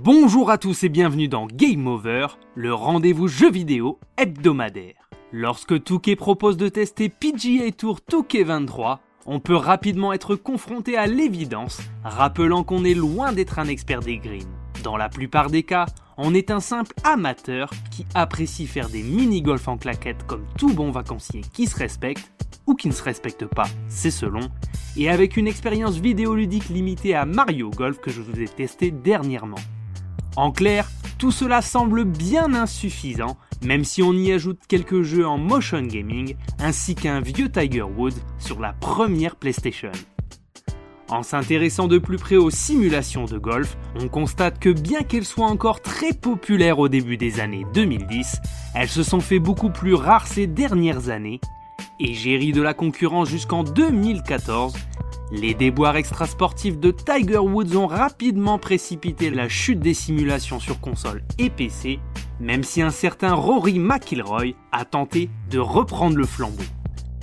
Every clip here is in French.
Bonjour à tous et bienvenue dans Game Over, le rendez-vous jeu vidéo hebdomadaire. Lorsque Touquet propose de tester PGA Tour Touquet 23, on peut rapidement être confronté à l'évidence, rappelant qu'on est loin d'être un expert des greens. Dans la plupart des cas, on est un simple amateur qui apprécie faire des mini-golf en claquettes comme tout bon vacancier qui se respecte, ou qui ne se respecte pas, c'est selon, et avec une expérience vidéoludique limitée à Mario Golf que je vous ai testé dernièrement. En clair, tout cela semble bien insuffisant, même si on y ajoute quelques jeux en motion gaming, ainsi qu'un vieux Tiger Woods sur la première PlayStation. En s'intéressant de plus près aux simulations de golf, on constate que bien qu'elles soient encore très populaires au début des années 2010, elles se sont fait beaucoup plus rares ces dernières années, et géries de la concurrence jusqu'en 2014, les déboires extrasportifs de Tiger Woods ont rapidement précipité la chute des simulations sur console et PC, même si un certain Rory McIlroy a tenté de reprendre le flambeau.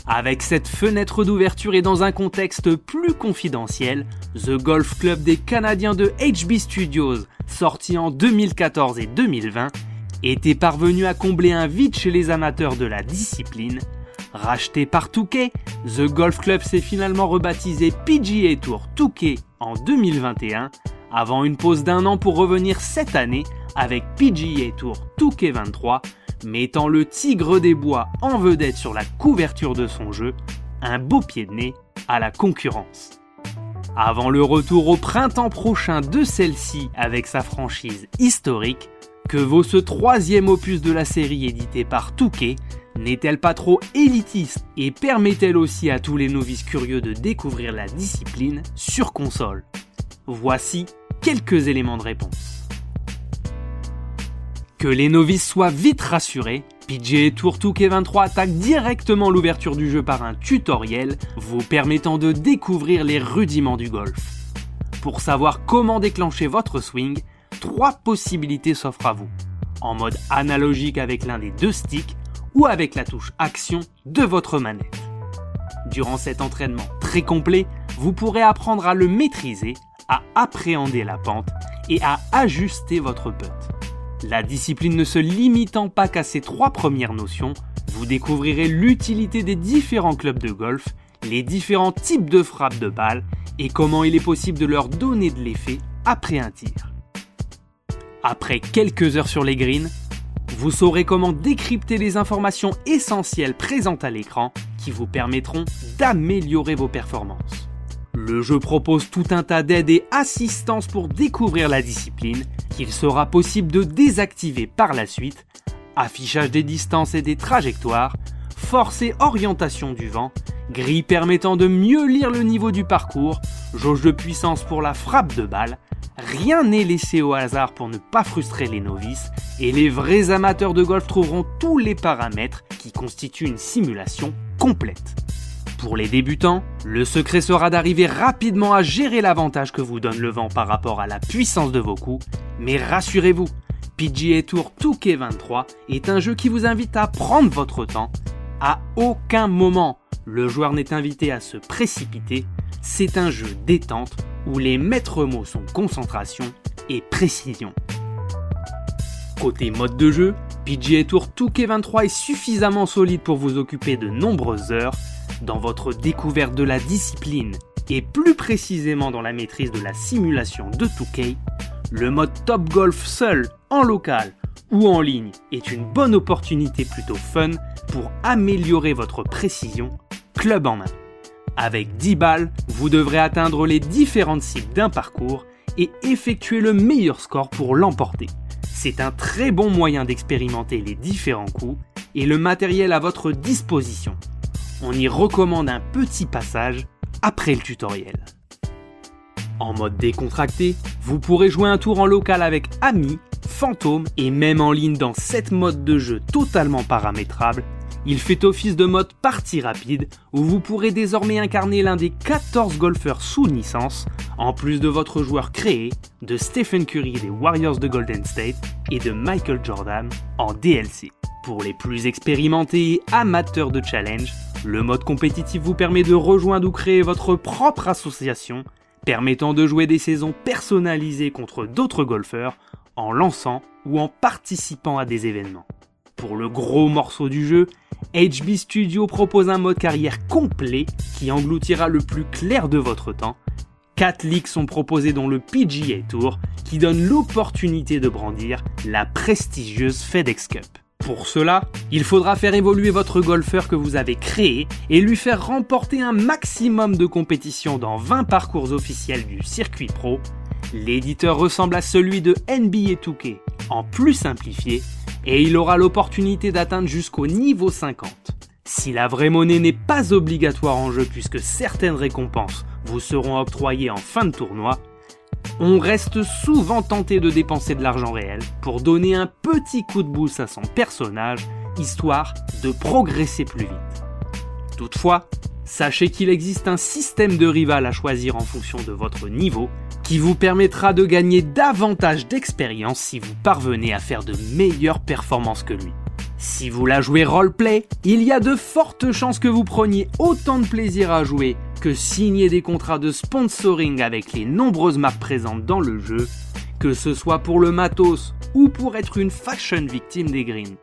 Avec cette fenêtre d'ouverture et dans un contexte plus confidentiel, The Golf Club des Canadiens de HB Studios, sorti en 2014 et 2020, était parvenu à combler un vide chez les amateurs de la discipline. Racheté par Touquet, The Golf Club s'est finalement rebaptisé PGA Tour Touquet en 2021, avant une pause d'un an pour revenir cette année avec PGA Tour Touquet 23 mettant le tigre des bois en vedette sur la couverture de son jeu, un beau pied de nez à la concurrence. Avant le retour au printemps prochain de celle-ci avec sa franchise historique, que vaut ce troisième opus de la série édité par Touquet N'est-elle pas trop élitiste et permet-elle aussi à tous les novices curieux de découvrir la discipline sur console? Voici quelques éléments de réponse. Que les novices soient vite rassurés, PGA Tour Touquet 23 attaque directement l'ouverture du jeu par un tutoriel vous permettant de découvrir les rudiments du golf. Pour savoir comment déclencher votre swing, trois possibilités s'offrent à vous. En mode analogique avec l'un des deux sticks ou avec la touche action de votre manette. Durant cet entraînement très complet, vous pourrez apprendre à le maîtriser, à appréhender la pente et à ajuster votre putt. La discipline ne se limitant pas qu'à ces trois premières notions, vous découvrirez l'utilité des différents clubs de golf, les différents types de frappes de balles et comment il est possible de leur donner de l'effet après un tir. Après quelques heures sur les greens, vous saurez comment décrypter les informations essentielles présentes à l'écran qui vous permettront d'améliorer vos performances. Le jeu propose tout un tas d'aides et assistances pour découvrir la discipline qu'il sera possible de désactiver par la suite, affichage des distances et des trajectoires, force et orientation du vent, grille permettant de mieux lire le niveau du parcours, jauge de puissance pour la frappe de balle, rien n'est laissé au hasard pour ne pas frustrer les novices, et les vrais amateurs de golf trouveront tous les paramètres qui constituent une simulation complète. Pour les débutants, le secret sera d'arriver rapidement à gérer l'avantage que vous donne le vent par rapport à la puissance de vos coups, mais rassurez-vous, PGA Tour Touquet 23 est un jeu qui vous invite à prendre votre temps. À aucun moment, le joueur n'est invité à se précipiter, c'est un jeu détente où les maîtres mots sont concentration et précision. Côté mode de jeu, PGA Tour Touquet 23 est suffisamment solide pour vous occuper de nombreuses heures, dans votre découverte de la discipline et plus précisément dans la maîtrise de la simulation de 2K, le mode Top Golf seul, en local en ligne est une bonne opportunité plutôt fun pour améliorer votre précision club en main. Avec 10 balles, vous devrez atteindre les différentes cibles d'un parcours et effectuer le meilleur score pour l'emporter. C'est un très bon moyen d'expérimenter les différents coups et le matériel à votre disposition on y recommande un petit passage après le tutoriel. En mode décontracté, vous pourrez jouer un tour en local avec amis, fantômes et même en ligne dans 7 modes de jeu totalement paramétrables. Il fait office de mode partie rapide où vous pourrez désormais incarner l'un des 14 golfeurs sous licence, en plus de votre joueur créé, de Stephen Curry des Warriors de Golden State et de Michael Jordan en DLC. Pour les plus expérimentés et amateurs de challenge, le mode compétitif vous permet de rejoindre ou créer votre propre association, permettant de jouer des saisons personnalisées contre d'autres golfeurs en lançant ou en participant à des événements. Pour le gros morceau du jeu, HB Studio propose un mode carrière complet qui engloutira le plus clair de votre temps. 4 ligues sont proposées dans le PGA Tour qui donne l'opportunité de brandir la prestigieuse FedEx Cup. Pour cela, il faudra faire évoluer votre golfeur que vous avez créé et lui faire remporter un maximum de compétitions dans 20 parcours officiels du circuit pro. L'éditeur ressemble à celui de NBA 2K, en plus simplifié, et il aura l'opportunité d'atteindre jusqu'au niveau 50. Si la vraie monnaie n'est pas obligatoire en jeu puisque certaines récompenses vous seront octroyées en fin de tournoi, on reste souvent tenté de dépenser de l'argent réel pour donner un petit coup de boost à son personnage, histoire de progresser plus vite. Toutefois, sachez qu'il existe un système de rival à choisir en fonction de votre niveau qui vous permettra de gagner davantage d'expérience si vous parvenez à faire de meilleures performances que lui. Si vous la jouez roleplay, il y a de fortes chances que vous preniez autant de plaisir à jouer que signer des contrats de sponsoring avec les nombreuses marques présentes dans le jeu, que ce soit pour le matos ou pour être une fashion victime des greens.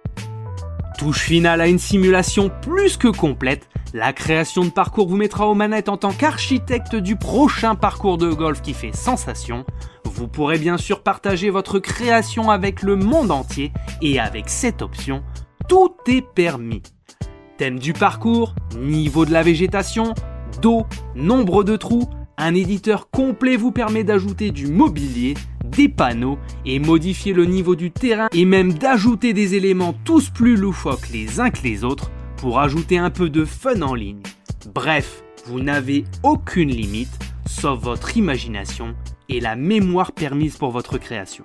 Touche finale à une simulation plus que complète, la création de parcours vous mettra aux manettes en tant qu'architecte du prochain parcours de golf qui fait sensation. Vous pourrez bien sûr partager votre création avec le monde entier et avec cette option, tout est permis. Thème du parcours, niveau de la végétation, dos, nombre de trous, un éditeur complet vous permet d'ajouter du mobilier, des panneaux et modifier le niveau du terrain et même d'ajouter des éléments tous plus loufoques les uns que les autres pour ajouter un peu de fun en ligne. Bref, vous n'avez aucune limite sauf votre imagination et la mémoire permise pour votre création.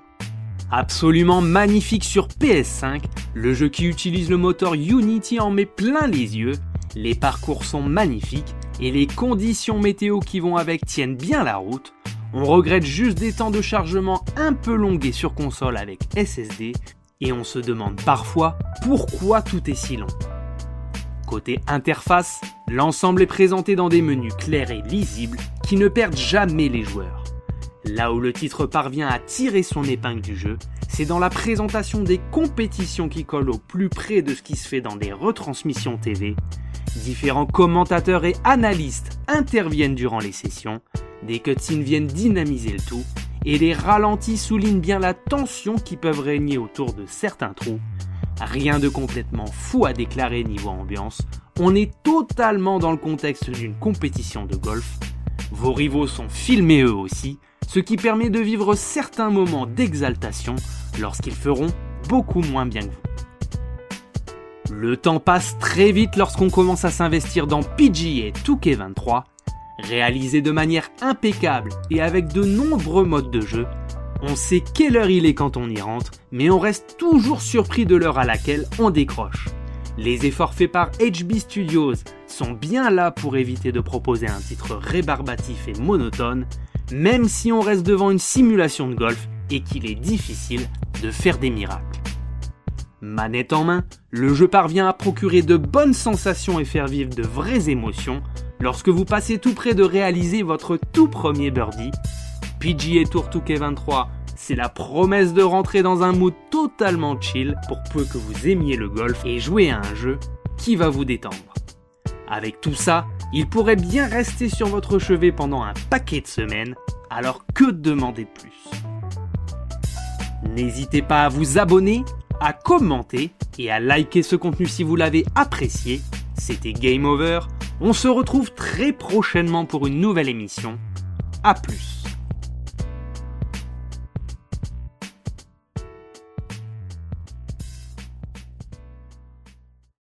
Absolument magnifique sur PS5, le jeu qui utilise le moteur Unity en met plein les yeux, les parcours sont magnifiques et les conditions météo qui vont avec tiennent bien la route. On regrette juste des temps de chargement un peu longués sur console avec SSD et on se demande parfois pourquoi tout est si long. Côté interface, l'ensemble est présenté dans des menus clairs et lisibles qui ne perdent jamais les joueurs. Là où le titre parvient à tirer son épingle du jeu, c'est dans la présentation des compétitions qui collent au plus près de ce qui se fait dans des retransmissions TV. Différents commentateurs et analystes interviennent durant les sessions, des cutscenes viennent dynamiser le tout, et les ralentis soulignent bien la tension qui peuvent régner autour de certains trous. Rien de complètement fou à déclarer niveau ambiance, on est totalement dans le contexte d'une compétition de golf. Vos rivaux sont filmés eux aussi, ce qui permet de vivre certains moments d'exaltation lorsqu'ils feront beaucoup moins bien que vous. Le temps passe très vite lorsqu'on commence à s'investir dans PGA 2K23, réalisé de manière impeccable et avec de nombreux modes de jeu. On sait quelle heure il est quand on y rentre, mais on reste toujours surpris de l'heure à laquelle on décroche. Les efforts faits par HB Studios sont bien là pour éviter de proposer un titre rébarbatif et monotone, même si on reste devant une simulation de golf et qu'il est difficile de faire des miracles. Manette en main, le jeu parvient à procurer de bonnes sensations et faire vivre de vraies émotions lorsque vous passez tout près de réaliser votre tout premier birdie. PGA Tour 2K23, c'est la promesse de rentrer dans un mood totalement chill pour peu que vous aimiez le golf et jouer à un jeu qui va vous détendre. Avec tout ça, il pourrait bien rester sur votre chevet pendant un paquet de semaines, alors que demander de plus? N'hésitez pas à vous abonner, à commenter et à liker ce contenu si vous l'avez apprécié. C'était Game Over. On se retrouve très prochainement pour une nouvelle émission. A plus